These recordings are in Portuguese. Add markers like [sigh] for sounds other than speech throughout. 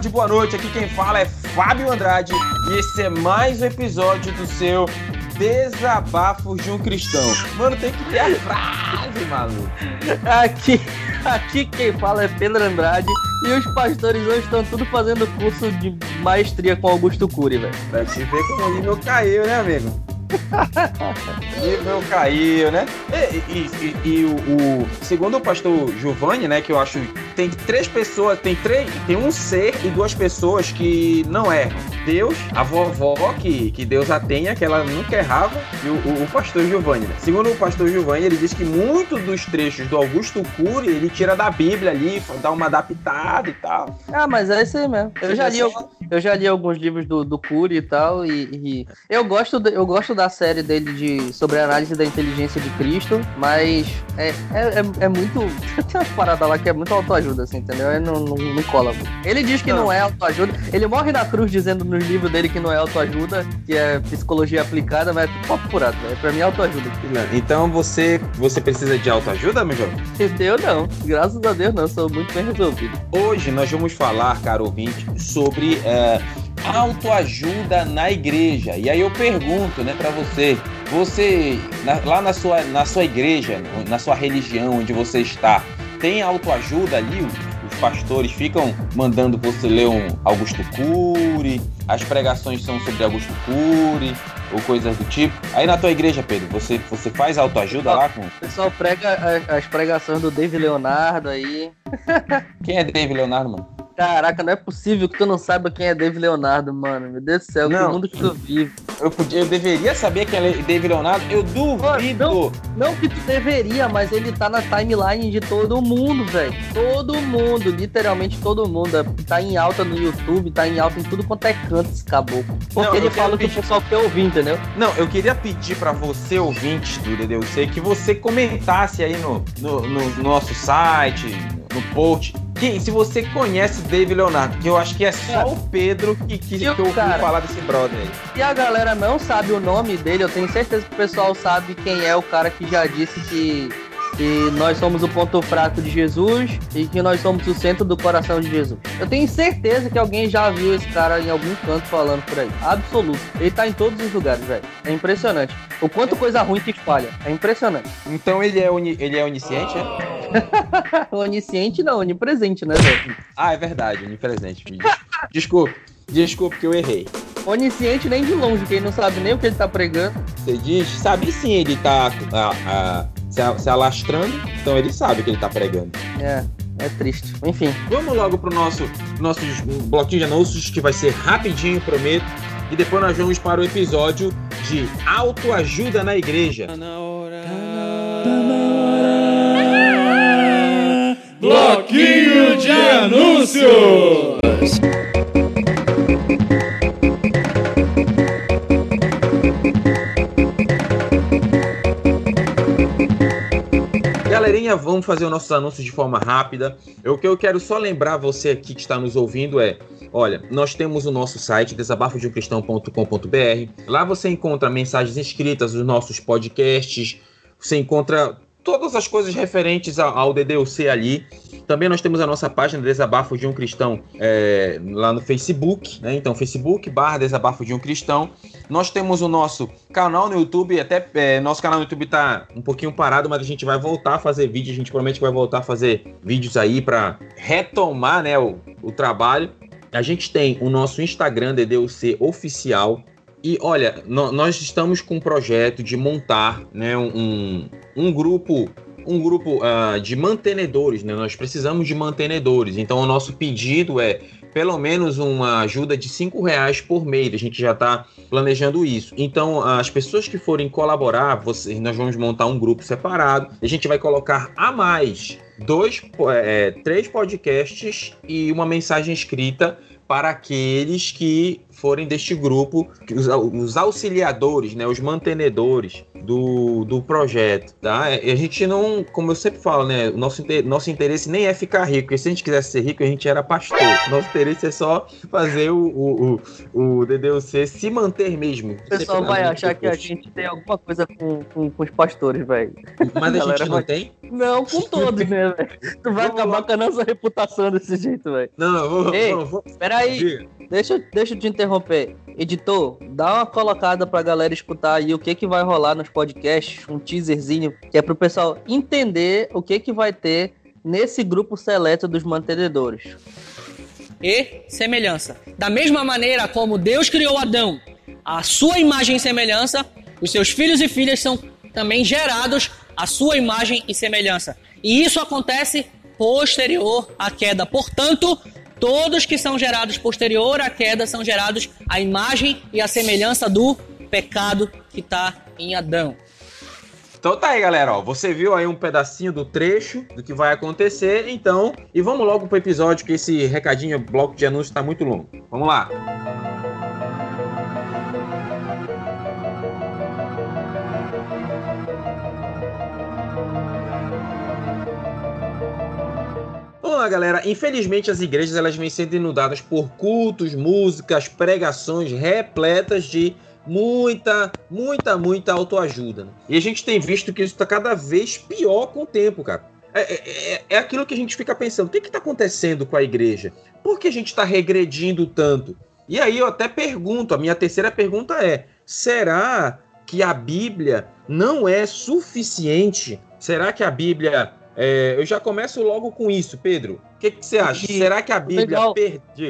tarde, boa noite. Aqui quem fala é Fábio Andrade e esse é mais um episódio do seu Desabafos de um Cristão. Mano, tem que ter a frase, maluco. Aqui, aqui quem fala é Pedro Andrade e os pastores hoje estão tudo fazendo curso de maestria com Augusto Cury, velho. Pra te ver como o nível caiu, né, amigo? [laughs] nível caiu, né? E, e, e, e o, o, segundo o pastor Giovanni, né, que eu acho tem três pessoas, tem três, tem um ser e duas pessoas que não erram. Deus, a vovó que, que Deus a tenha, que ela nunca errava, e o, o, o pastor Giovanni. Né? Segundo o pastor Giovanni, ele diz que muitos dos trechos do Augusto Cury ele tira da Bíblia ali, dá uma adaptada e tal. Ah, mas é isso aí mesmo. Eu já li, eu já li alguns livros do, do Cury e tal, e, e eu gosto, eu gosto da série dele de sobre a análise da inteligência de Cristo, mas é, é, é, é muito. [laughs] Tem umas paradas lá que é muito autoajuda, assim, entendeu? É, não, não, não cola muito. Ele diz que não. não é autoajuda. Ele morre na cruz dizendo nos livros dele que não é autoajuda, que é psicologia aplicada, mas é tudo papo furado, né? Pra mim é autoajuda. Então você, você precisa de autoajuda, meu jovem? Eu não. Graças a Deus não, sou muito bem resolvido. Hoje nós vamos falar, caro ouvinte, sobre. É, autoajuda na igreja. E aí eu pergunto, né, para você, você na, lá na sua, na sua igreja, na sua religião onde você está, tem autoajuda ali? Os, pastores ficam mandando você ler um Augusto Cury, as pregações são sobre Augusto Cury ou coisas do tipo. Aí na tua igreja, Pedro, você, você faz autoajuda lá com. O pessoal prega as pregações do David Leonardo aí. [laughs] Quem é David Leonardo, mano? Caraca, não é possível que tu não saiba quem é Dave Leonardo, mano. Meu Deus do céu, não, que mundo que tu vive. Eu, podia, eu deveria saber quem é Dave Leonardo? Eu duvido. Não, não que tu deveria, mas ele tá na timeline de todo mundo, velho. Todo mundo, literalmente todo mundo. Tá em alta no YouTube, tá em alta em tudo quanto é canto esse caboclo. Porque não, ele fala pedir... que o pessoal quer ouvir, entendeu? Não, eu queria pedir pra você, ouvinte do DDUC, que você comentasse aí no, no, no nosso site, no post. Quem, se você conhece Dave Leonardo, que eu acho que é só o Pedro que, que, que eu ouvi falar desse brother aí. E a galera não sabe o nome dele, eu tenho certeza que o pessoal sabe quem é o cara que já disse que que nós somos o ponto fraco de Jesus e que nós somos o centro do coração de Jesus. Eu tenho certeza que alguém já viu esse cara em algum canto falando por aí. Absoluto. Ele tá em todos os lugares, velho. É impressionante. O quanto coisa ruim que espalha. É impressionante. Então ele é, uni... ele é onisciente, é? [laughs] onisciente não, onipresente, né, velho? Ah, é verdade, onipresente. Desculpe. Desculpe que eu errei. Onisciente nem de longe, quem não sabe nem o que ele tá pregando. Você diz, sabe sim, ele tá a, a, se, se alastrando, então ele sabe que ele tá pregando. É, é triste. Enfim. Vamos logo pro nosso, nosso bloquinho de anúncios, que vai ser rapidinho, prometo. E depois nós vamos para o episódio de autoajuda na igreja. Tá na hora. Tá na hora. Bloquinho de anúncios. Galerinha, vamos fazer os nossos anúncios de forma rápida. O que eu quero só lembrar você aqui que está nos ouvindo é: olha, nós temos o nosso site, desabafodeumcristão.com.br. Lá você encontra mensagens escritas dos nossos podcasts, você encontra todas as coisas referentes ao DDUC ali. Também nós temos a nossa página Desabafo de um Cristão é, lá no Facebook, né? Então, Facebook barra Desabafo de um Cristão. Nós temos o nosso canal no YouTube, até é, nosso canal no YouTube tá um pouquinho parado, mas a gente vai voltar a fazer vídeo, a gente promete que vai voltar a fazer vídeos aí para retomar, né, o, o trabalho. A gente tem o nosso Instagram DDUC oficial, e olha, nós estamos com um projeto de montar né, um, um grupo um grupo uh, de mantenedores, né? Nós precisamos de mantenedores. Então o nosso pedido é pelo menos uma ajuda de cinco reais por mês. A gente já está planejando isso. Então as pessoas que forem colaborar, vocês, nós vamos montar um grupo separado. A gente vai colocar a mais dois, é, três podcasts e uma mensagem escrita para aqueles que forem deste grupo, os, os auxiliadores, né, os mantenedores. do, do projeto, tá? E a gente não, como eu sempre falo, né? O nosso, nosso interesse nem é ficar rico, porque se a gente quisesse ser rico, a gente era pastor. Nosso interesse é só fazer o, o, o, o DDUC se manter mesmo. O pessoal vai achar que a gente tem alguma coisa com, com, com os pastores, velho. Mas a, a [laughs] gente não vai... tem? Não, com todos, né, velho? Tu vai vamos acabar lá. com a nossa reputação desse jeito, velho. Não, vou, Ei, vou, vou... Peraí, deixa, deixa eu te interromper. Editor, dá uma colocada pra galera escutar aí o que que vai rolar nos podcasts, um teaserzinho, que é pro pessoal entender o que que vai ter nesse grupo seleto dos mantenedores. E semelhança. Da mesma maneira como Deus criou Adão, a sua imagem e semelhança, os seus filhos e filhas são também gerados à sua imagem e semelhança. E isso acontece posterior à queda. Portanto, Todos que são gerados posterior à queda são gerados à imagem e à semelhança do pecado que está em Adão. Então tá aí, galera, ó, você viu aí um pedacinho do trecho do que vai acontecer, então, e vamos logo pro episódio que esse recadinho, bloco de anúncio tá muito longo. Vamos lá. Lá, galera. Infelizmente, as igrejas elas vêm sendo inundadas por cultos, músicas, pregações repletas de muita, muita, muita autoajuda. Né? E a gente tem visto que isso está cada vez pior com o tempo, cara. É, é, é, é aquilo que a gente fica pensando: o que está acontecendo com a igreja? Por que a gente está regredindo tanto? E aí eu até pergunto: a minha terceira pergunta é: será que a Bíblia não é suficiente? Será que a Bíblia é, eu já começo logo com isso, Pedro. O que, que você acha? E Será que a Bíblia legal,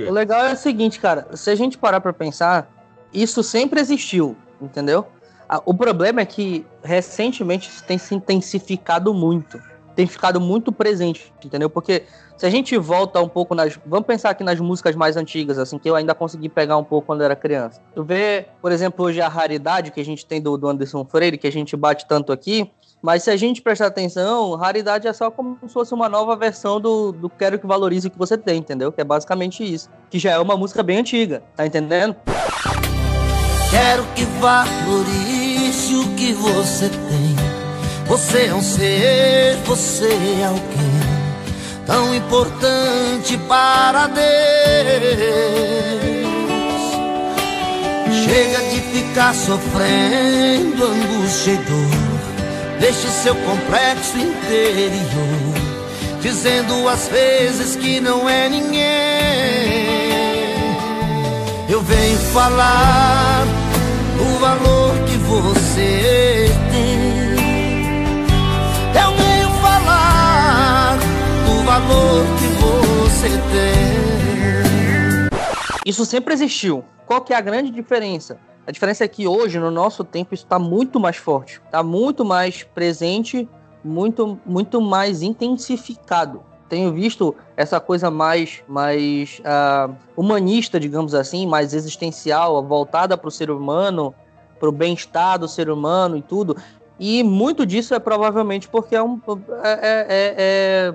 O legal é o seguinte, cara. Se a gente parar para pensar, isso sempre existiu, entendeu? O problema é que recentemente isso tem se intensificado muito. Tem ficado muito presente, entendeu? Porque se a gente volta um pouco nas. Vamos pensar aqui nas músicas mais antigas, assim, que eu ainda consegui pegar um pouco quando era criança. Tu vê, por exemplo, hoje a raridade que a gente tem do, do Anderson Freire, que a gente bate tanto aqui. Mas se a gente prestar atenção, raridade é só como se fosse uma nova versão do, do Quero que Valorize o que você tem, entendeu? Que é basicamente isso. Que já é uma música bem antiga, tá entendendo? Quero que valorize o que você tem. Você é um ser, você é alguém tão importante para Deus. Chega de ficar sofrendo angústia e dor Deixe seu complexo interior Dizendo às vezes que não é ninguém Eu venho falar o valor que você tem Eu venho falar o valor que você tem Isso sempre existiu. Qual que é a grande diferença? A diferença é que hoje, no nosso tempo, isso está muito mais forte, está muito mais presente, muito, muito mais intensificado. Tenho visto essa coisa mais, mais uh, humanista, digamos assim, mais existencial, voltada para o ser humano, para o bem-estar do ser humano e tudo. E muito disso é provavelmente porque é, um, é, é, é,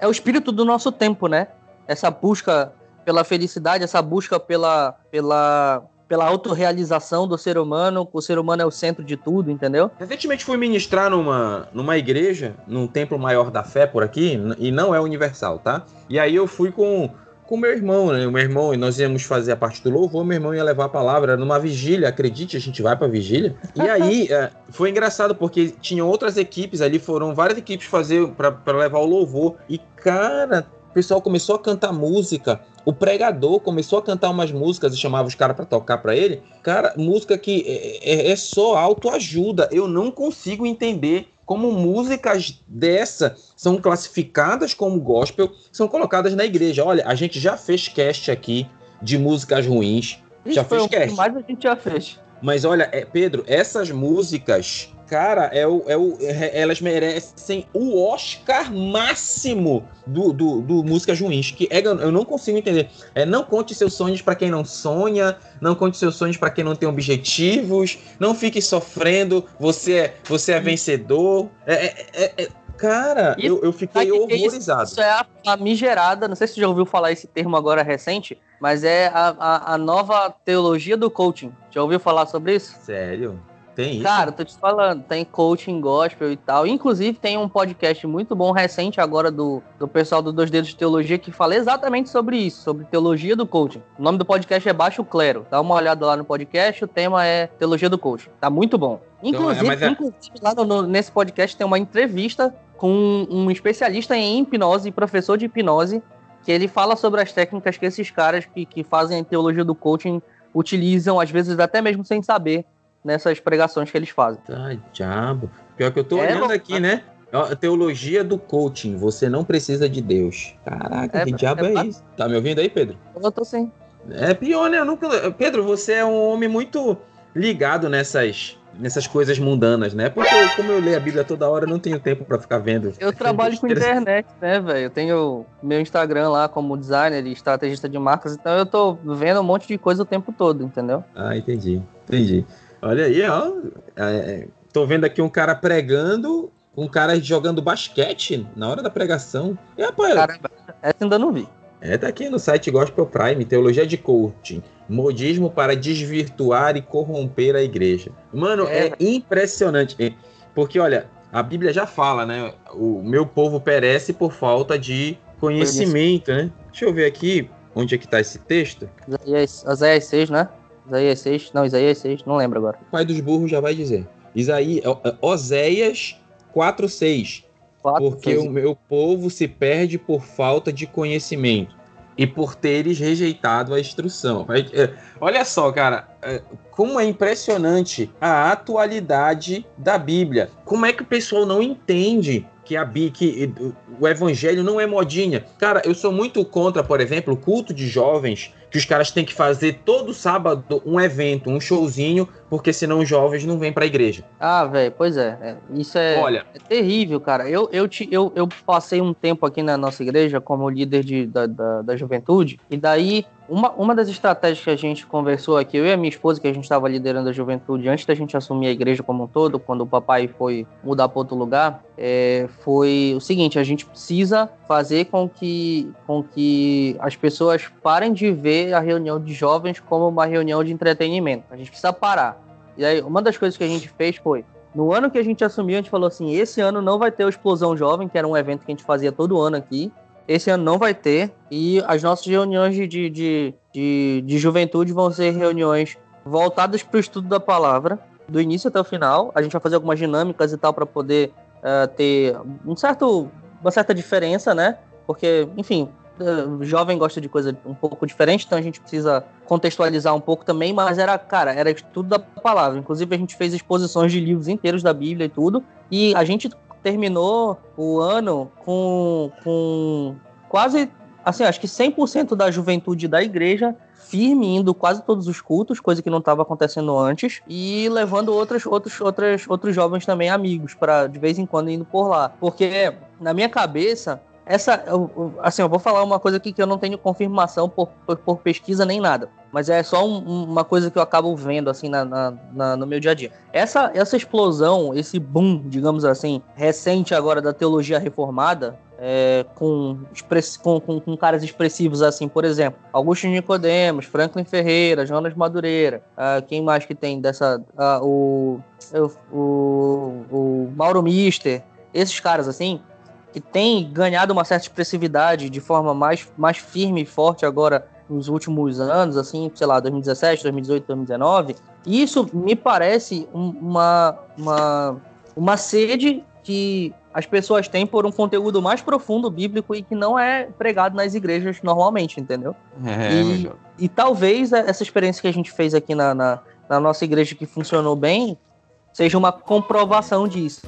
é o espírito do nosso tempo, né? Essa busca pela felicidade, essa busca pela, pela pela autorrealização do ser humano, o ser humano é o centro de tudo, entendeu? Recentemente fui ministrar numa, numa igreja, num templo maior da fé por aqui, e não é universal, tá? E aí eu fui com com meu irmão, né? O meu irmão, e nós íamos fazer a parte do louvor, meu irmão ia levar a palavra numa vigília, acredite, a gente vai pra vigília. E aí [laughs] é, foi engraçado porque tinham outras equipes ali, foram várias equipes fazer para levar o louvor. E cara, o pessoal começou a cantar música. O pregador começou a cantar umas músicas e chamava os caras para tocar para ele. Cara, música que é, é, é só autoajuda. Eu não consigo entender como músicas dessa são classificadas como gospel, são colocadas na igreja. Olha, a gente já fez cast aqui de músicas ruins. Isso já fez cast. Mais a gente já fez. Mas olha, é, Pedro, essas músicas cara, é o, é o, é, elas merecem o Oscar máximo do, do, do música ruins, que é, eu não consigo entender. É não conte seus sonhos para quem não sonha, não conte seus sonhos para quem não tem objetivos, não fique sofrendo, você é, você é vencedor. É, é, é, é cara, eu, eu fiquei horrorizado. Isso, isso é a famigerada, não sei se você já ouviu falar esse termo agora recente, mas é a, a, a nova teologia do coaching. Já ouviu falar sobre isso? Sério? Tem isso? Cara, tô te falando, tem coaching gospel e tal. Inclusive, tem um podcast muito bom, recente agora, do, do pessoal do Dois Dedos de Teologia, que fala exatamente sobre isso, sobre teologia do coaching. O nome do podcast é Baixo Clero. Dá uma olhada lá no podcast, o tema é Teologia do Coaching. Tá muito bom. Inclusive, mas é- inclusive lá no- nesse podcast tem uma entrevista com um especialista em hipnose, professor de hipnose, que ele fala sobre as técnicas que esses caras que, que fazem a teologia do coaching utilizam, às vezes até mesmo sem saber, nessas pregações que eles fazem. Tá, diabo. Pior que eu tô É, olhando aqui, né? Ó, Teologia do coaching, você não precisa de Deus. Caraca, É, que é diabo é, ba- isso? Tá me ouvindo aí, Pedro? Eu tô sem. É pior, né? Nunca... Pedro, você é um homem muito ligado nessas, nessas coisas mundanas, né? Porque eu, como eu leio a Bíblia toda hora, eu não tenho tempo pra ficar vendo. Eu [laughs] trabalho com internet, né, velho? Eu tenho meu Instagram lá como designer e estrategista de marcas, então eu tô vendo um monte de coisa o tempo todo, entendeu? Ah, entendi. Entendi. Olha aí, ó. É, tô vendo aqui um cara pregando, um cara jogando basquete na hora da pregação. E, rapaz, Caramba, essa ainda não vi. É, tá aqui no site Gospel Prime, Teologia de Coaching. Modismo para desvirtuar e corromper a igreja. Mano, é, É. impressionante. É, Porque, olha, a Bíblia já fala, né? O meu povo perece por falta de conhecimento, né? Deixa eu ver aqui onde é que tá esse texto. Isaías 6, né? Isaías 6, não, Isaías 6, não lembro agora. O pai dos burros já vai dizer. Isaí, ó, ó, Oséias 4:6. Quatro, Porque seis. o meu povo se perde por falta de conhecimento e por teres rejeitado a instrução. É, Olha só, cara, é, como é impressionante a atualidade da Bíblia. Como é que o pessoal não entende que a Bí- que o evangelho não é modinha? Cara, eu sou muito contra, por exemplo, o culto de jovens, que os caras têm que fazer todo sábado um evento, um showzinho, porque senão os jovens não vêm pra igreja. Ah, velho, pois é. é, Isso é, Olha, é terrível, cara. Eu, eu, te- eu, eu passei um tempo aqui na nossa igreja como líder de, da, da, da juventude, e daí uma, uma das estratégias que a gente conversou aqui, eu e a minha esposa, que a gente estava liderando a juventude antes da gente assumir a igreja como um todo, quando o papai foi mudar para outro lugar, é, foi o seguinte: a gente precisa fazer com que, com que as pessoas parem de ver a reunião de jovens como uma reunião de entretenimento. A gente precisa parar. E aí, uma das coisas que a gente fez foi. No ano que a gente assumiu, a gente falou assim: esse ano não vai ter o Explosão Jovem, que era um evento que a gente fazia todo ano aqui. Esse ano não vai ter. E as nossas reuniões de, de, de, de, de juventude vão ser reuniões voltadas para o estudo da palavra, do início até o final. A gente vai fazer algumas dinâmicas e tal para poder eh, ter um certo, uma certa diferença, né? Porque, enfim, eh, jovem gosta de coisa um pouco diferente, então a gente precisa contextualizar um pouco também, mas era, cara, era estudo da palavra. Inclusive, a gente fez exposições de livros inteiros da Bíblia e tudo, e a gente terminou o ano com, com quase, assim, acho que 100% da juventude da igreja firme, indo quase todos os cultos, coisa que não estava acontecendo antes, e levando outros, outros, outros, outros jovens também amigos, para de vez em quando indo por lá. Porque, na minha cabeça, essa, assim, eu vou falar uma coisa aqui que eu não tenho confirmação por, por, por pesquisa nem nada, mas é só um- um- uma coisa que eu acabo vendo, assim, na, na- na- no meu dia a dia. Essa, essa explosão, esse boom, digamos assim, recente agora da teologia reformada, é, com, com, com, com caras expressivos assim, por exemplo, Augusto Nicodemos, Franklin Ferreira, Jonas Madureira, ah, quem mais que tem dessa, ah, o, o, o Mauro Mister, esses caras assim, que tem ganhado uma certa expressividade de forma mais, mais firme e forte agora nos últimos anos, assim, sei lá, 2017, 2018, 2019, isso me parece um- uma, uma, uma sede que as pessoas têm por um conteúdo mais profundo bíblico e que não é pregado nas igrejas normalmente, entendeu? É, E-. E talvez essa experiência que a gente fez aqui na, na, na nossa igreja que funcionou bem seja uma comprovação disso.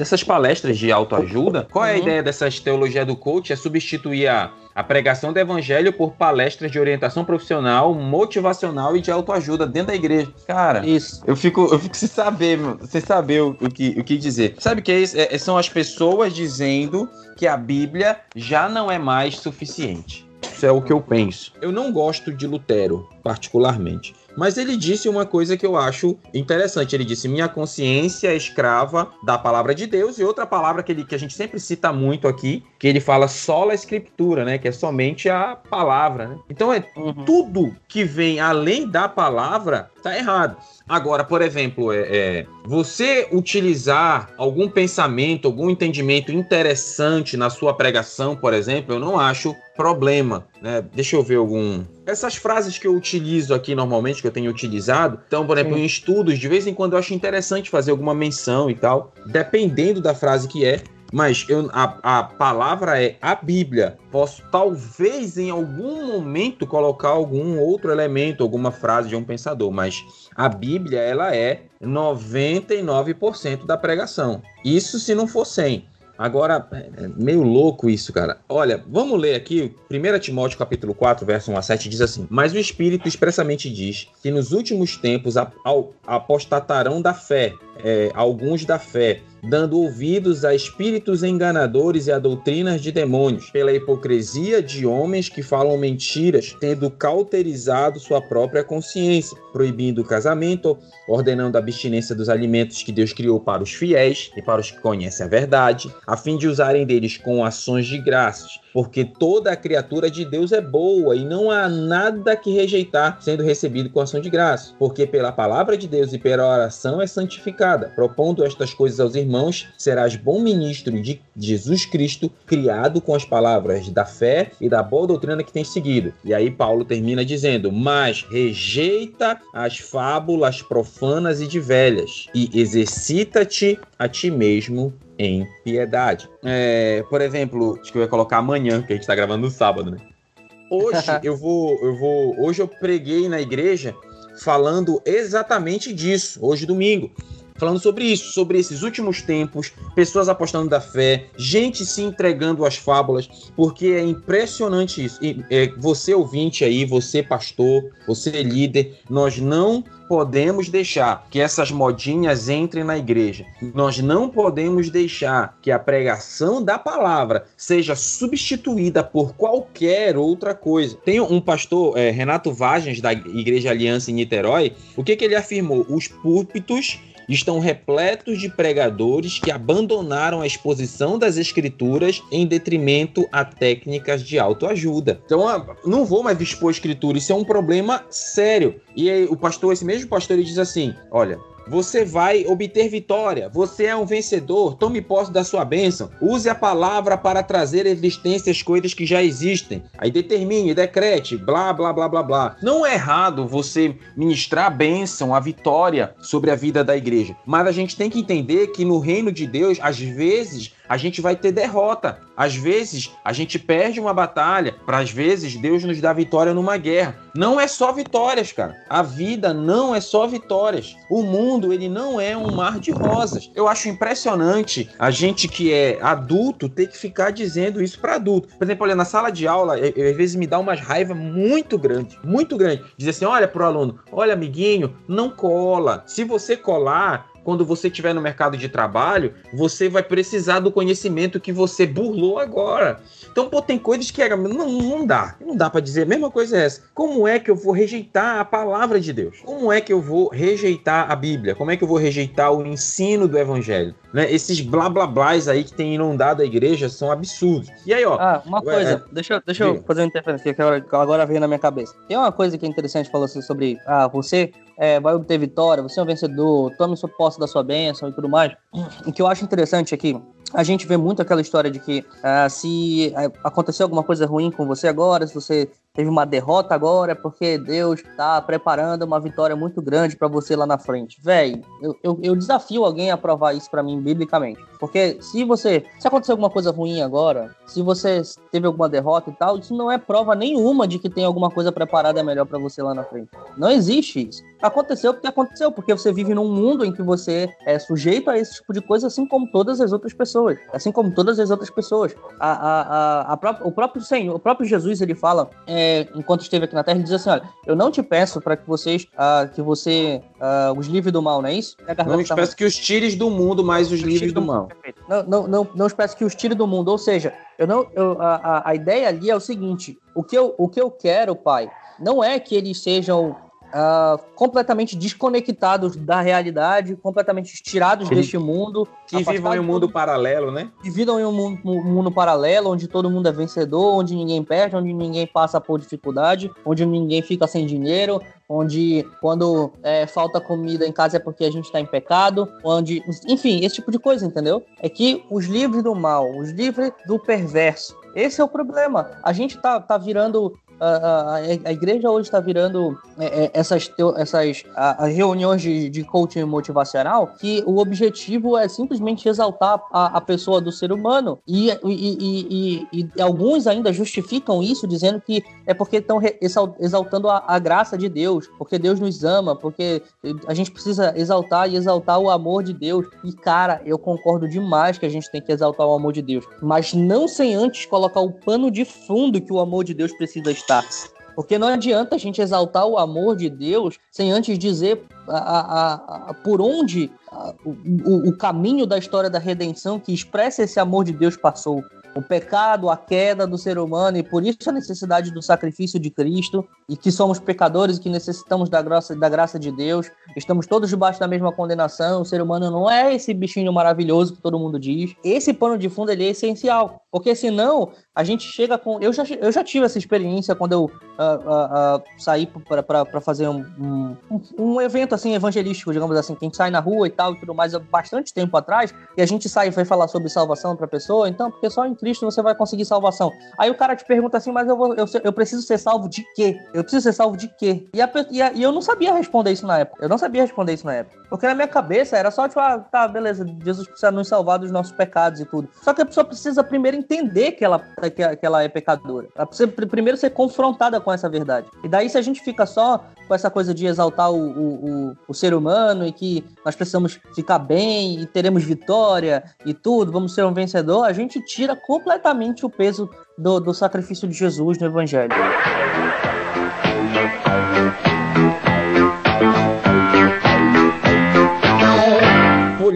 Dessas palestras de autoajuda, qual é a Uhum. ideia dessas teologia do coach? É substituir a, a pregação do evangelho por palestras de orientação profissional, motivacional e de autoajuda dentro da igreja. Cara, Isso. eu fico, eu fico sem saber, meu, sem saber o, o que, o que dizer. Sabe o que é isso? É- são as pessoas dizendo que a Bíblia já não é mais suficiente. Isso é o que eu penso. Eu não gosto de Lutero, particularmente. Mas ele disse uma coisa que eu acho interessante. Ele disse: Minha consciência é escrava da palavra de Deus, e outra palavra que, ele, que a gente sempre cita muito aqui, que ele fala sola escritura, né? Que é somente a palavra, né? Então é uhum. tudo que vem além da palavra tá errado. Agora, por exemplo, é, é, você utilizar algum pensamento, algum entendimento interessante na sua pregação, por exemplo, eu não acho problema, né? Deixa eu ver algum. Essas frases que eu utilizo aqui normalmente, que eu tenho utilizado, então, por exemplo, Sim. em estudos, de vez em quando eu acho interessante fazer alguma menção e tal, dependendo da frase que é. Mas eu, a, a palavra é a Bíblia. Posso talvez em algum momento colocar algum outro elemento, alguma frase de um pensador, mas a Bíblia ela é 99% da pregação. Isso se não for 100. Agora, é meio louco isso, cara. Olha, vamos ler aqui, 1 Timóteo capítulo 4, verso 1 a 7, diz assim, Mas o Espírito expressamente diz que nos últimos tempos apostatarão da fé, é, alguns da fé, dando ouvidos a espíritos enganadores e a doutrinas de demônios, pela hipocrisia de homens que falam mentiras, tendo cauterizado sua própria consciência, proibindo o casamento, ordenando a abstinência dos alimentos que Deus criou para os fiéis e para os que conhecem a verdade, a fim de usarem deles com ações de graças porque toda a criatura de Deus é boa e não há nada que rejeitar sendo recebido com ação de graça, porque pela palavra de Deus e pela oração é santificada. Propondo estas coisas aos irmãos, serás bom ministro de Jesus Cristo, criado com as palavras da fé e da boa doutrina que tens seguido. E aí Paulo termina dizendo: "Mas rejeita as fábulas profanas e de velhas e exercita-te a ti mesmo em piedade. É, por exemplo, acho que eu ia colocar amanhã, que a gente tá gravando no sábado, né? Hoje [laughs] eu vou, eu vou, hoje eu preguei na igreja falando exatamente disso, hoje domingo falando sobre isso, sobre esses últimos tempos, pessoas apostando da fé, gente se entregando às fábulas, porque é impressionante isso. E, é, você ouvinte aí, você pastor, você líder, nós não podemos deixar que essas modinhas entrem na igreja. Nós não podemos deixar que a pregação da palavra seja substituída por qualquer outra coisa. Tem um pastor, é, Renato Vagens, da Igreja Aliança em Niterói, o que, que ele afirmou? Os púlpitos estão repletos de pregadores que abandonaram a exposição das escrituras em detrimento a técnicas de autoajuda. Então, ah, não vou mais expor escritura, isso é um problema sério. E aí, o pastor, esse mesmo pastor, ele diz assim: olha, você vai obter vitória. Você é um vencedor. Tome posse da sua bênção. Use a palavra para trazer à existência as coisas que já existem. Aí determine, decrete, blá, blá, blá, blá, blá. Não é errado você ministrar a bênção, a vitória sobre a vida da igreja. Mas a gente tem que entender que no reino de Deus, às vezes, a gente vai ter derrota. Às vezes, a gente perde uma batalha, para às vezes Deus nos dá vitória numa guerra. Não é só vitórias, cara. A vida não é só vitórias. O mundo, ele não é um mar de rosas. Eu acho impressionante a gente que é adulto ter que ficar dizendo isso para adulto. Por exemplo, olha, na sala de aula, às vezes me dá uma raiva muito grande, muito grande. Dizer assim, olha pro aluno, olha amiguinho, não cola. Se você colar, quando você estiver no mercado de trabalho, você vai precisar do conhecimento que você burlou agora. Então, pô, tem coisas que não, não dá. Não dá para dizer. A mesma coisa é essa. Como é que eu vou rejeitar a palavra de Deus? Como é que eu vou rejeitar a Bíblia? Como é que eu vou rejeitar o ensino do Evangelho? Né? Esses blá blá blás aí que tem inundado a igreja são absurdos. E aí, ó. Ah, uma coisa. É... Deixa, deixa eu fazer uma interferência que agora veio na minha cabeça. Tem uma coisa que é interessante falou sobre. Ah, você é, vai obter vitória, você é um vencedor, tome sua posse da sua bênção e tudo mais. O que eu acho interessante aqui, a gente vê muito aquela história de que uh, se uh, aconteceu alguma coisa ruim com você agora, se você teve uma derrota agora, é porque Deus está preparando uma vitória muito grande para você lá na frente. Véi, eu, eu, eu, desafio alguém a provar isso para mim biblicamente. Porque se você. Se acontecer alguma coisa ruim agora, se você teve alguma derrota e tal, isso não é prova nenhuma de que tem alguma coisa preparada melhor para você lá na frente. Não existe isso. Aconteceu porque aconteceu, porque você vive num mundo em que você é sujeito a esse tipo de coisa, assim como todas as outras pessoas. Assim como todas as outras pessoas. A, a, a, a pró o próprio Senhor, o próprio Jesus, ele fala. É, enquanto esteve aqui na Terra, ele diz assim: olha, eu não te peço para que vocês, uh, que você uh, os livre do mal, não é isso? É não te peço que os tires do mundo, mas os livres do mal. Não, não, não, não peço que os tire do mundo, ou seja, eu não, eu, a, a ideia ali é o seguinte: o que eu, o que eu quero, pai, não é que eles sejam uh, completamente desconectados da realidade, completamente tirados deste mundo. Que vivam em um mundo todo- paralelo, né? que vivam em um mundo, um mundo paralelo, onde todo mundo é vencedor, onde ninguém perde, onde ninguém passa por dificuldade, onde ninguém fica sem dinheiro, onde quando é, falta comida em casa é porque a gente está em pecado, onde, enfim, esse tipo de coisa, entendeu? É que os livres do mal, os livres do perverso, esse é o problema. A gente tá, tá virando a, a- igreja hoje está virando é, é, essas, essas a- reuniões de, de coaching motivacional que o objetivo é simplesmente exaltar a, a pessoa do ser humano e, e, e- e- alguns ainda justificam isso dizendo que é porque estão exaltando a, a graça de Deus, porque Deus nos ama, porque a gente precisa exaltar e exaltar o amor de Deus. E cara, eu concordo demais que a gente tem que exaltar o amor de Deus, mas não sem antes colocar o pano de fundo que o amor de Deus precisa estar. Porque não adianta a gente exaltar o amor de Deus sem antes dizer a- a- a- por onde o- o caminho da história da redenção que expressa esse amor de Deus passou. O pecado, a queda do ser humano, e por isso a necessidade do sacrifício de Cristo, e que somos pecadores e que necessitamos da graça, da graça de Deus. Estamos todos debaixo da mesma condenação. O ser humano não é esse bichinho maravilhoso que todo mundo diz. Esse pano de fundo ele é essencial, porque senão a gente chega com. Eu já, eu já tive essa experiência quando eu ah, ah, ah, saí para fazer um, um, um evento assim evangelístico, digamos assim, que a gente sai na rua e tal e tudo mais há bastante tempo atrás, e a gente sai e vai falar sobre salvação para pessoa, então, porque só em Cristo você vai conseguir salvação. Aí o cara te pergunta assim, mas eu, vou, eu, eu preciso ser salvo de quê? Eu preciso ser salvo de quê? E, a e, a- e eu não sabia responder isso na época. Eu não sabia responder isso na época. Porque na minha cabeça era só tipo, ah, tá, beleza, Jesus precisa nos salvar dos nossos pecados e tudo. Só que a pessoa precisa primeiro entender que ela, que, que ela é pecadora. Ela precisa pr- primeiro ser confrontada com essa verdade. E daí, se a gente fica só com essa coisa de exaltar o, o, o, o ser humano e que nós precisamos ficar bem e teremos vitória e tudo, vamos ser um vencedor, a gente tira completamente o peso do, do sacrifício de Jesus no Evangelho.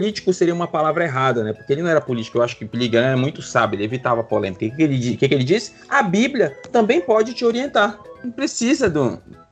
Político seria uma palavra errada, né? Porque ele não era político. Eu acho que Ligan era muito sábio, ele evitava polêmica. O que, que ele, que, que ele disse? A Bíblia também pode te orientar. Não precisa de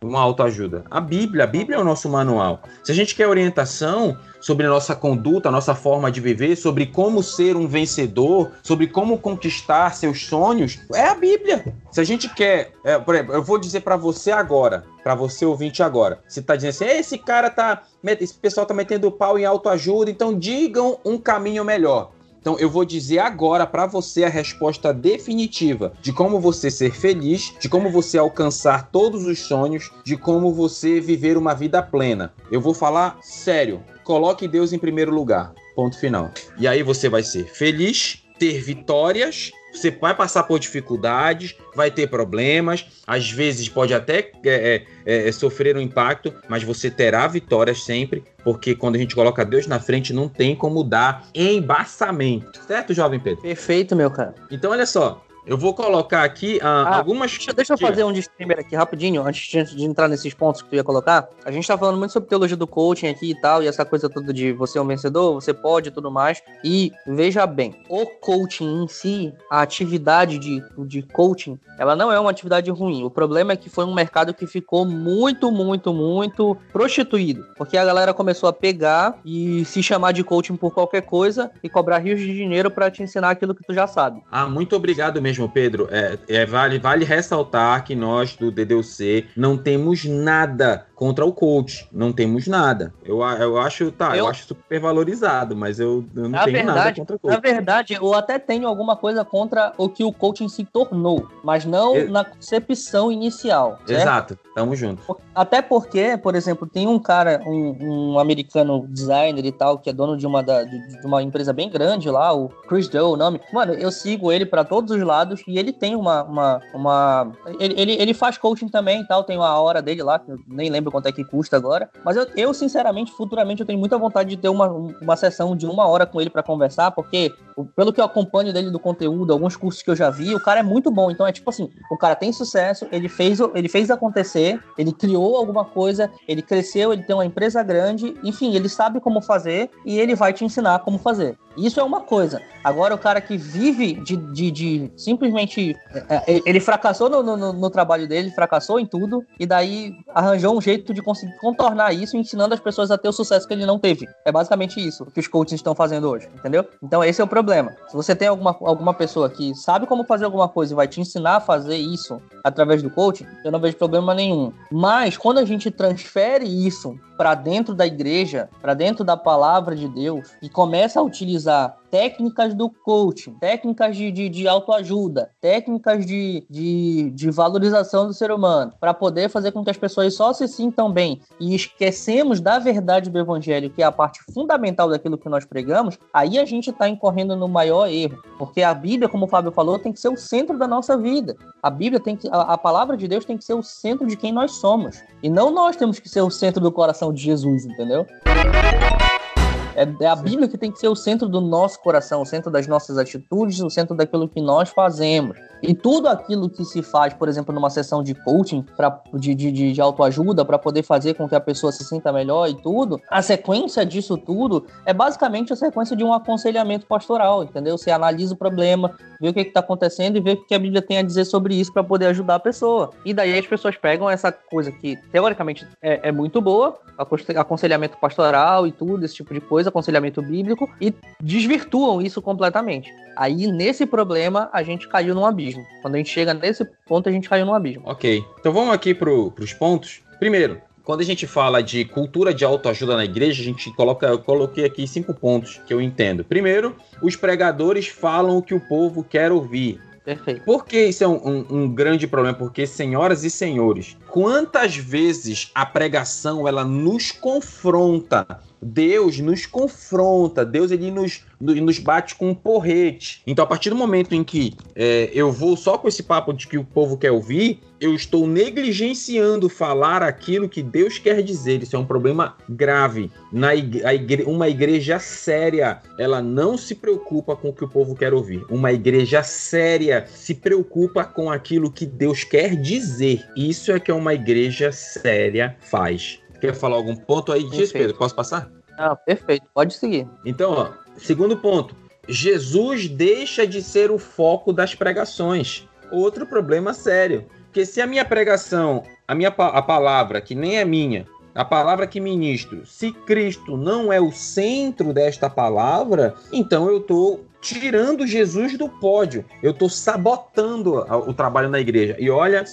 uma autoajuda. A Bíblia, a Bíblia é o nosso manual. Se a gente quer orientação sobre nossa conduta, nossa forma de viver, sobre como ser um vencedor, sobre como conquistar seus sonhos, é a Bíblia. Se a gente quer, é, por exemplo, eu vou dizer pra você agora, pra você ouvinte agora, se tá dizendo assim, esse cara tá, esse pessoal tá metendo pau em autoajuda, então digam um caminho melhor. Então eu vou dizer agora pra você a resposta definitiva de como você ser feliz, de como você alcançar todos os sonhos, de como você viver uma vida plena. Eu vou falar sério. Coloque Deus em primeiro lugar. Ponto final. E aí você vai ser feliz, ter vitórias, você vai passar por dificuldades, vai ter problemas, às vezes pode até é, é, é, sofrer um impacto, mas você terá vitórias sempre, porque quando a gente coloca Deus na frente, não tem como dar embaçamento. Certo, jovem Pedro? Perfeito, meu cara. Então, olha só. Eu vou colocar aqui ah, Ah, algumas. Deixa, deixa eu fazer um disclaimer aqui rapidinho, antes de, de entrar nesses pontos que tu ia colocar. A gente tá falando muito sobre teologia do coaching aqui e tal, e essa coisa toda de você é um vencedor, você pode e tudo mais. E veja bem, o coaching em si, a atividade de, de coaching, ela não é uma atividade ruim. O problema é que foi um mercado que ficou muito, muito, muito prostituído. Porque a galera começou a pegar e se chamar de coaching por qualquer coisa e cobrar rios de dinheiro pra te ensinar aquilo que tu já sabe. Ah, muito obrigado mesmo, Pedro. É, é, vale, vale ressaltar que nós do DDUC não temos nada contra o coach. Não temos nada. Eu, eu acho, tá, eu, Eu- acho super valorizado, mas eu, eu não Na tenho nada verdade, contra o Na coach. verdade, eu até tenho alguma coisa contra o que o coaching se tornou, mas não Eu- na concepção inicial. certo? Exato, tamo junto. Até porque, por exemplo, tem um cara, um, um americano designer e tal, que é dono de uma, da- de de uma empresa bem grande lá, o Chris Doe, o nome. Mano, eu sigo ele pra todos os lados e ele tem uma. uma, uma ele, ele, ele faz coaching também e tal, tem uma hora dele lá, que eu nem lembro quanto é que custa agora. Mas eu, eu sinceramente, futuramente, eu tenho muita vontade de ter uma, uma sessão de uma hora com ele pra conversar, porque pelo que eu acompanho dele do conteúdo, alguns cursos que eu já vi, o cara é muito bom. Então é tipo assim, o cara tem sucesso, ele fez, ele fez acontecer, ele criou alguma coisa, ele cresceu, ele tem uma empresa grande, enfim, ele sabe como fazer e ele vai te ensinar como fazer. Isso é uma coisa. Agora, o cara que vive de, de, de simplesmente. É, é, ele fracassou no, no, no, trabalho dele, fracassou em tudo, e daí arranjou um jeito de conseguir contornar isso, ensinando as pessoas a ter o sucesso que ele não teve. É basicamente isso que os coaches estão fazendo hoje, entendeu? Então, esse é o problema. Se você tem alguma, alguma pessoa que sabe como fazer alguma coisa e vai te ensinar a fazer isso através do coaching, eu não vejo problema nenhum. Mas, quando a gente transfere isso para dentro da igreja, para dentro da palavra de Deus, e começa a utilizar técnicas do coaching, técnicas de, de, de autoajuda, técnicas de, de, de valorização do ser humano, para poder fazer com que as pessoas só se sintam bem e esquecemos da verdade do evangelho, que é a parte fundamental daquilo que nós pregamos, aí a gente está incorrendo no maior erro. Porque a Bíblia, como o Fábio falou, tem que ser o centro da nossa vida. A Bíblia tem que. A, a palavra de Deus tem que ser o centro de quem nós somos. E não nós temos que ser o centro do coração de Jesus, entendeu? É, é, a Bíblia que tem que ser o centro do nosso coração, o centro das nossas atitudes, o centro daquilo que nós fazemos. E tudo aquilo que se faz, por exemplo, numa sessão de coaching, pra, de, de, de autoajuda, para poder fazer com que a pessoa se sinta melhor e tudo, a sequência disso tudo é basicamente a sequência de um aconselhamento pastoral, entendeu? Você analisa o problema, vê o que está acontecendo e vê o que a Bíblia tem a dizer sobre isso para poder ajudar a pessoa. E daí as pessoas pegam essa coisa que, teoricamente, é, é muito boa, aconselhamento pastoral e tudo, esse tipo de coisa, aconselhamento bíblico, e desvirtuam isso completamente. Aí, nesse problema, a gente caiu num abismo. Quando a gente chega nesse ponto, a gente caiu num abismo. Ok. Então vamos aqui para os pontos. Primeiro, quando a gente fala de cultura de autoajuda na igreja, a gente coloca, eu coloquei aqui cinco pontos que eu entendo. Primeiro, os pregadores falam o que o povo quer ouvir. Perfeito. Por que isso é um, um, um, grande problema? Porque, senhoras e senhores, quantas vezes a pregação ela nos confronta Deus nos confronta, Deus ele nos, nos bate com um porrete. Então, a partir do momento em que é, eu vou só com esse papo de que o povo quer ouvir, eu estou negligenciando falar aquilo que Deus quer dizer. Isso é um problema grave. Na igre uma igreja séria, ela não se preocupa com o que o povo quer ouvir. Uma igreja séria se preocupa com aquilo que Deus quer dizer. Isso é que uma igreja séria faz. Quer falar algum ponto aí disso, Pedro? Posso passar? Ah, perfeito. Pode seguir. Então, ó, segundo ponto. Jesus deixa de ser o foco das pregações. Outro problema sério. Porque se a minha pregação, a minha a palavra, que nem é minha, a palavra que ministro, se Cristo não é o centro desta palavra, então eu estou tirando Jesus do pódio. Eu estou sabotando o trabalho na igreja. E olha,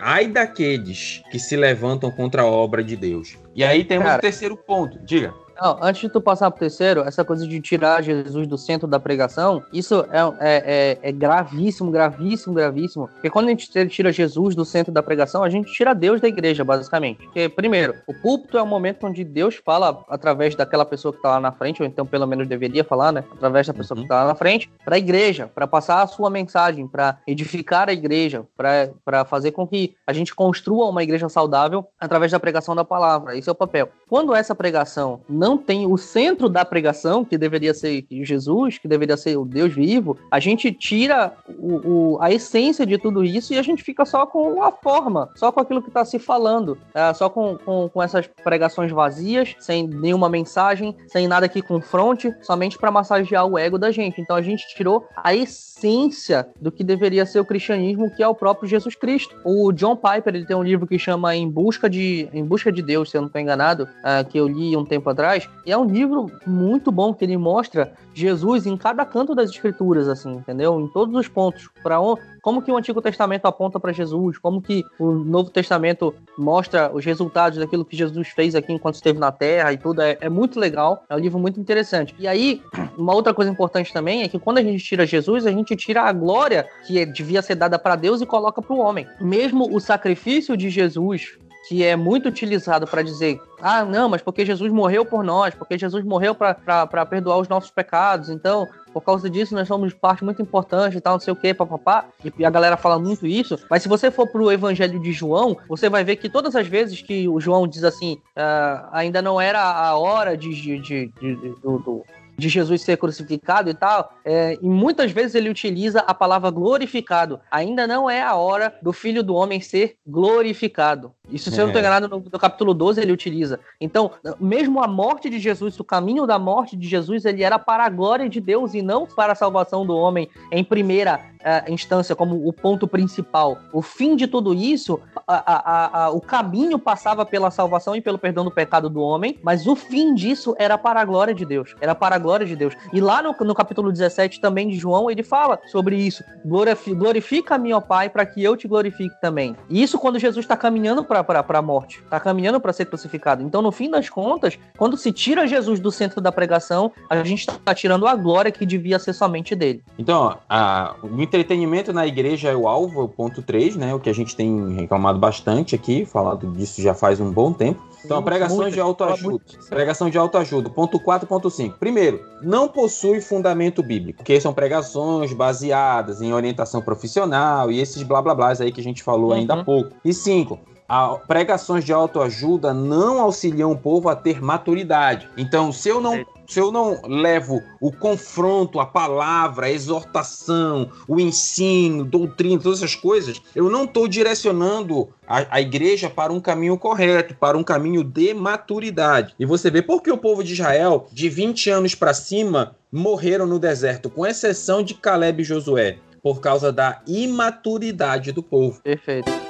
ai daqueles que se levantam contra a obra de Deus. E aí temos Cara, o terceiro ponto. Diga. Não, antes de tu passar pro terceiro, essa coisa de tirar Jesus do centro da pregação, isso é, é, é, é, gravíssimo, gravíssimo, gravíssimo. Porque quando a gente tira Jesus do centro da pregação, a gente tira Deus da igreja, basicamente. Porque, primeiro, o púlpito é o momento onde Deus fala através daquela pessoa que tá lá na frente, ou então pelo menos deveria falar, né? Através da pessoa uhum. que tá lá na frente, para a igreja, para passar a sua mensagem, para edificar a igreja, para fazer com que a gente construa uma igreja saudável através da pregação da palavra. Esse é o papel. Quando essa pregação não não tem o centro da pregação, que deveria ser Jesus, que deveria ser o Deus vivo, a gente tira o, o a essência de tudo isso e a gente fica só com a forma, só com aquilo que está se falando, é, só com, com, com, essas pregações vazias, sem nenhuma mensagem, sem nada que confronte, somente para massagear o ego da gente. Então a gente tirou a essência do que deveria ser o cristianismo, que é o próprio Jesus Cristo. O John Piper ele tem um livro que chama Em Busca de, em Busca de Deus, se eu não estou enganado, é, que eu li um tempo atrás e é um livro muito bom que ele mostra Jesus em cada canto das escrituras, assim, entendeu? Em todos os pontos. Para como que o Antigo Testamento aponta para Jesus, como que o Novo Testamento mostra os resultados daquilo que Jesus fez aqui enquanto esteve na Terra e tudo. É, é muito legal, é um livro muito interessante. E aí, [clears throat] uma outra coisa importante também é que quando a gente tira Jesus, a gente tira a glória que devia ser dada para Deus e coloca para o homem. Mesmo o sacrifício de Jesus que é muito utilizado para dizer, ah, não, mas porque Jesus morreu por nós, porque Jesus morreu para perdoar os nossos pecados, então, por causa disso, nós somos parte muito importante e tal, não sei o que, papapá, e a galera fala muito isso, mas se você for pro Evangelho de João, você vai ver que todas as vezes que o João diz assim, ah, ainda não era a hora de, de, de, de do, do de Jesus ser crucificado e tal, é, e muitas vezes ele utiliza a palavra glorificado. Ainda não é a hora do filho do homem ser glorificado. Isso, se é. eu não estou enganado, no, no, capítulo 12 ele utiliza. Então, mesmo a morte de Jesus, o caminho da morte de Jesus, ele era para a glória de Deus e não para a salvação do homem em primeira uh, instância, como o ponto principal. O fim de tudo isso, a, a, a, o caminho passava pela salvação e pelo perdão do pecado do homem, mas o fim disso era para a glória de Deus. Era para a glória de Deus. E lá no, no capítulo 17 também de João, ele fala sobre isso. Glorifica-me, ó Pai, para que eu te glorifique também. E isso quando Jesus está caminhando para a morte, está caminhando para ser crucificado. Então, no fim das contas, quando se tira Jesus do centro da pregação, a gente está tirando a glória que devia ser somente dele. Então, ó, a, o entretenimento na igreja é o alvo, é o ponto 3, né? O que a gente tem reclamado bastante aqui, falado disso já faz um bom tempo. Então, pregações de autoajuda. Pregação de autoajuda. Ponto 4, ponto 5. Primeiro, não possui fundamento bíblico, que são pregações baseadas em orientação profissional e esses blá blá blás aí que a gente falou uhum. ainda há pouco. E cinco, a, pregações de autoajuda não auxiliam o povo a ter maturidade. Então, se eu não se eu não levo o confronto, a palavra, a exortação, o ensino, doutrina, todas essas coisas, eu não estou direcionando a, a, igreja para um caminho correto, para um caminho de maturidade. E você vê por que o povo de Israel, de 20 anos para cima, morreram no deserto, com exceção de Caleb e Josué, por causa da imaturidade do povo. Perfeito.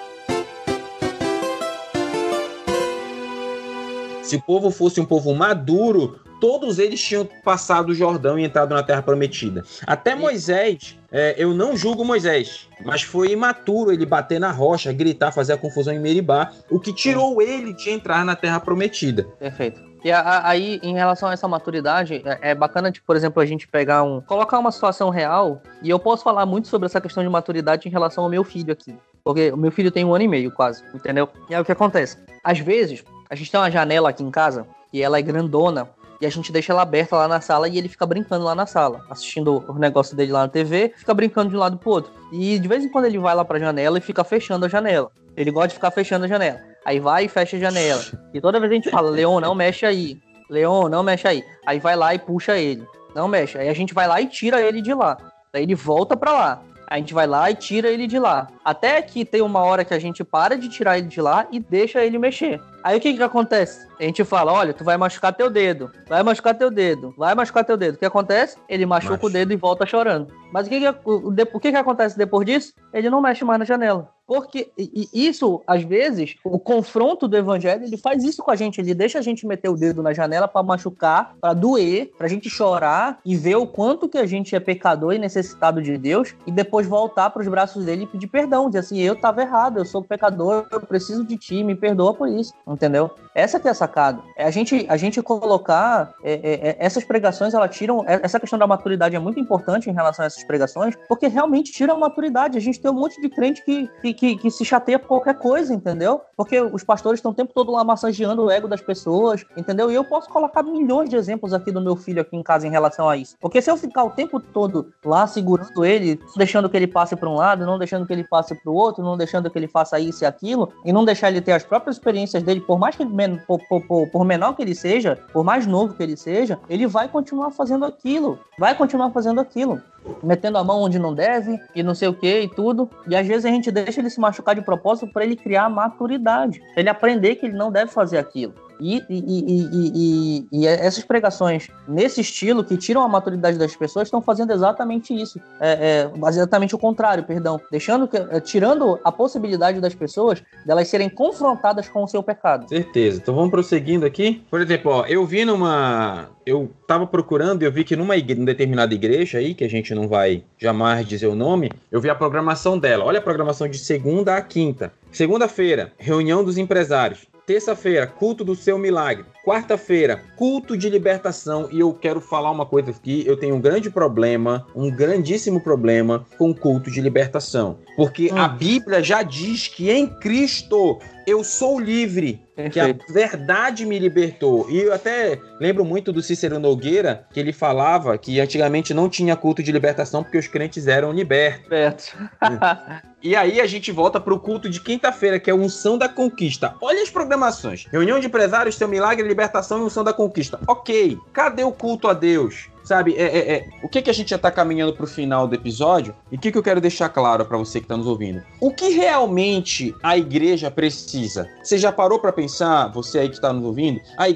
Se o povo fosse um povo maduro, todos eles tinham passado o Jordão e entrado na Terra Prometida. Até Moisés, é, eu não julgo Moisés, mas foi imaturo ele bater na rocha, gritar, fazer a confusão em Meribá, o que tirou ele de entrar na Terra Prometida. Perfeito. E aí, em relação a essa maturidade, é, é bacana, tipo, por exemplo, a gente pegar um. colocar uma situação real, e eu posso falar muito sobre essa questão de maturidade em relação ao meu filho aqui. Porque o meu filho tem um ano e meio, quase, entendeu? E aí o que acontece? Às vezes, a gente tem uma janela aqui em casa e ela é grandona. E a gente deixa ela aberta lá na sala e ele fica brincando lá na sala, assistindo o negócio dele lá na TV, fica brincando de um lado pro outro. E de vez em quando ele vai lá pra janela e fica fechando a janela. Ele gosta de ficar fechando a janela. Aí vai e fecha a janela. E toda vez a gente fala, Leon, não mexe aí. Leon, não mexe aí. Aí vai lá e puxa ele. Não mexe. Aí a gente vai lá e tira ele de lá. Daí ele volta pra lá. A gente vai lá e tira ele de lá. Até que tem uma hora que a gente para de tirar ele de lá e deixa ele mexer. Aí o que que acontece? A gente fala, olha, tu vai machucar teu dedo, vai machucar teu dedo, vai machucar teu dedo. O que acontece? Ele machuca Macho. o dedo e volta chorando. Mas o que que, o, o que que acontece depois disso? Ele não mexe mais na janela. Porque isso, às vezes, o confronto do evangelho, ele faz isso com a gente. Ele deixa a gente meter o dedo na janela para machucar, para doer, pra gente chorar e ver o quanto que a gente é pecador e necessitado de Deus e depois voltar para os braços dele e pedir perdão. Dizer assim, eu tava errado, eu sou pecador, eu preciso de ti, me perdoa por isso entendeu? Essa que é a sacada. É a gente, a gente colocar é, é, é essas pregações, ela tiram. É, essa questão da maturidade é muito importante em relação a essas pregações, porque realmente tira a maturidade. A gente tem um monte de crente que, que, que, que se chateia por qualquer coisa, entendeu? Porque os pastores estão o tempo todo lá massageando o ego das pessoas, entendeu? E eu posso colocar milhões de exemplos aqui do meu filho aqui em casa em relação a isso. Porque se eu ficar o tempo todo lá segurando ele, deixando que ele passe para um lado, não deixando que ele passe para o outro, não deixando que ele faça isso e aquilo, e não deixar ele ter as próprias experiências dele por mais que ele, por, por, por, menor que ele seja, por mais novo que ele seja, ele vai continuar fazendo aquilo, vai continuar fazendo aquilo, metendo a mão onde não deve e não sei o que e tudo. E às vezes a gente deixa ele se machucar de propósito para ele criar maturidade, ele aprender que ele não deve fazer aquilo. E, e, e, e, essas pregações nesse estilo que tiram a maturidade das pessoas estão fazendo exatamente isso. É, é, exatamente o contrário, perdão. Deixando que, é, tirando a possibilidade das pessoas delas serem confrontadas com o seu pecado. Certeza. Então vamos prosseguindo aqui. Por exemplo, ó, eu vi numa. Eu tava procurando e eu vi que numa, igre... numa determinada igreja aí, que a gente não vai jamais dizer o nome, eu vi a programação dela. Olha a programação de segunda a quinta. Segunda-feira, reunião dos empresários. Terça-feira, culto do seu milagre. Quarta-feira, culto de libertação. E eu quero falar uma coisa aqui. Eu tenho um grande problema, um grandíssimo problema com o culto de libertação. Porque hum. a Bíblia já diz que em Cristo eu sou livre. Perfeito. Que a verdade me libertou. E eu até lembro muito do Cícero Nogueira, que ele falava que antigamente não tinha culto de libertação porque os crentes eram libertos. Libertos. [laughs] e aí a gente volta para o culto de quinta-feira, que é a unção da conquista. Olha as programações. Reunião de empresários, seu milagre, libertação e unção da conquista. Ok. Cadê o culto a Deus? Sabe, é, é, é, o que, que a gente já está caminhando para o final do episódio e o que, que eu quero deixar claro para você que está nos ouvindo? O que realmente a igreja precisa? Você já parou para pensar, você aí que está nos ouvindo? A, é,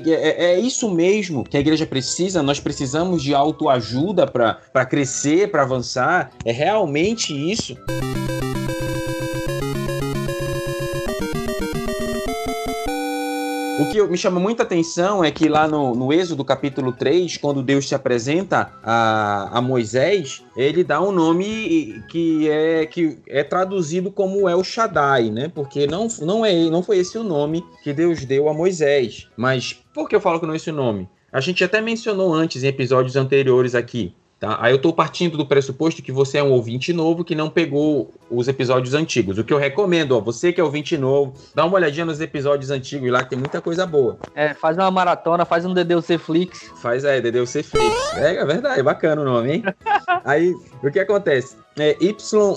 é, isso mesmo que a igreja precisa? Nós precisamos de autoajuda para crescer, para avançar? É realmente isso? O que me chama muita atenção é que lá no, no Êxodo capítulo 3, quando Deus se apresenta a, a Moisés, ele dá um nome que é, que é traduzido como El Shaddai, né? Porque não, não, é, não foi esse o nome que Deus deu a Moisés. Mas por que eu falo que não é esse o nome? A gente até mencionou antes em episódios anteriores aqui. Tá? Aí eu estou partindo do pressuposto que você é um ouvinte novo que não pegou os episódios antigos. O que eu recomendo, ó, você que é ouvinte novo, dá uma olhadinha nos episódios antigos lá que tem muita coisa boa. É, faz uma maratona, faz um DDUC Flix. Faz aí, DDUC Flix. É, é verdade, bacana o nome, hein? [laughs] aí, o que acontece? É, y.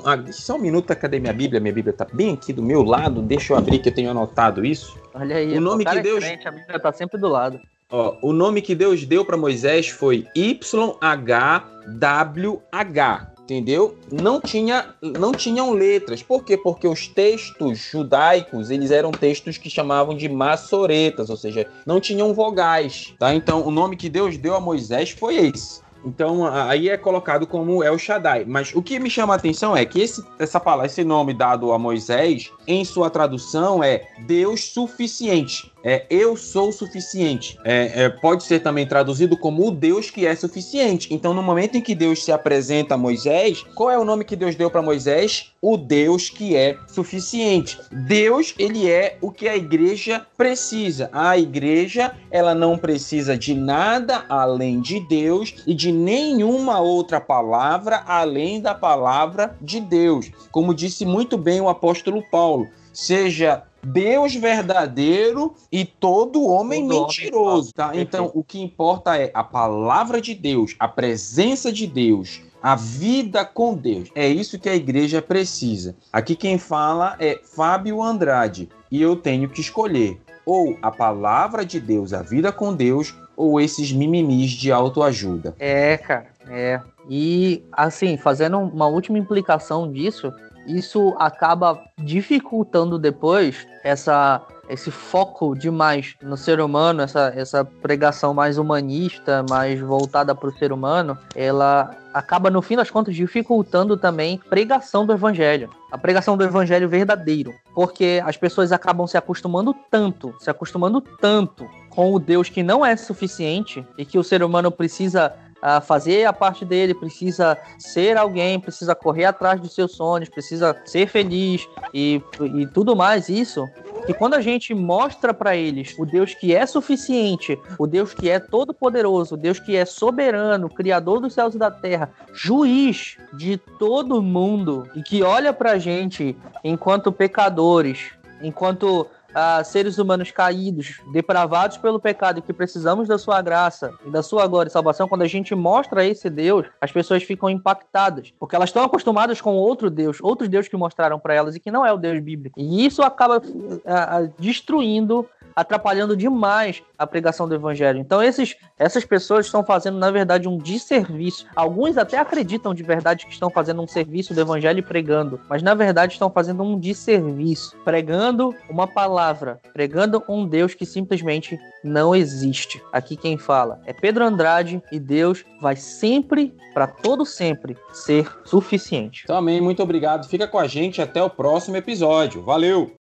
Ah, só um minuto, cadê minha Bíblia? Minha Bíblia tá bem aqui do meu lado. Deixa eu abrir que eu tenho anotado isso. Olha aí, o nome que Deus. Frente, a Bíblia tá sempre do lado. Ó, o nome que Deus deu para Moisés foi YHWH, entendeu? Não tinha não tinham letras. Por quê? Porque os textos judaicos, eles eram textos que chamavam de massoretas, ou seja, não tinham vogais, tá? Então, o nome que Deus deu a Moisés foi esse. Então aí é colocado como El Shaddai. Mas o que me chama a atenção é que esse, essa palavra, esse nome dado a Moisés, em sua tradução é Deus suficiente é eu sou suficiente. É, é, pode ser também traduzido como o Deus que é suficiente. Então, no momento em que Deus se apresenta a Moisés, qual é o nome que Deus deu para Moisés? O Deus que é suficiente. Deus, ele é o que a igreja precisa. A igreja, ela não precisa de nada além de Deus e de nenhuma outra palavra além da palavra de Deus. Como disse muito bem o apóstolo Paulo, seja Deus verdadeiro e todo homem todo mentiroso, homem tá? Então, o que importa é a palavra de Deus, a presença de Deus, a vida com Deus. É isso que a igreja precisa. Aqui quem fala é Fábio Andrade e eu tenho que escolher ou a palavra de Deus, a vida com Deus, ou esses mimimis de autoajuda. É, cara, é. E assim, fazendo uma última implicação disso, isso acaba dificultando depois essa esse foco demais no ser humano, essa, essa pregação mais humanista, mais voltada para o ser humano, ela acaba, no fim das contas, dificultando também a pregação do evangelho. A pregação do evangelho verdadeiro. Porque as pessoas acabam se acostumando tanto, se acostumando tanto com o Deus que não é suficiente e que o ser humano precisa a fazer a parte dele, precisa ser alguém, precisa correr atrás dos seus sonhos, precisa ser feliz e, e tudo mais isso. Que quando a gente mostra para eles o Deus que é suficiente, o Deus que é todo poderoso, o Deus que é soberano, criador dos céus e da terra, juiz de todo mundo e que olha para gente enquanto pecadores, enquanto a seres humanos caídos, depravados pelo pecado que precisamos da sua graça e da sua glória e salvação, quando a gente mostra esse Deus, as pessoas ficam impactadas, porque elas estão acostumadas com outro Deus, outros Deus que mostraram para elas e que não é o Deus bíblico. E isso acaba uh, destruindo atrapalhando demais a pregação do evangelho. Então, esses, essas pessoas estão fazendo, na verdade, um desserviço. Alguns até acreditam de verdade que estão fazendo um serviço do evangelho e pregando, mas na verdade estão fazendo um desserviço, pregando uma palavra, pregando um Deus que simplesmente não existe. Aqui quem fala é Pedro Andrade e Deus vai sempre, para todo sempre, ser suficiente. Também, muito obrigado. Fica com a gente até o próximo episódio. Valeu!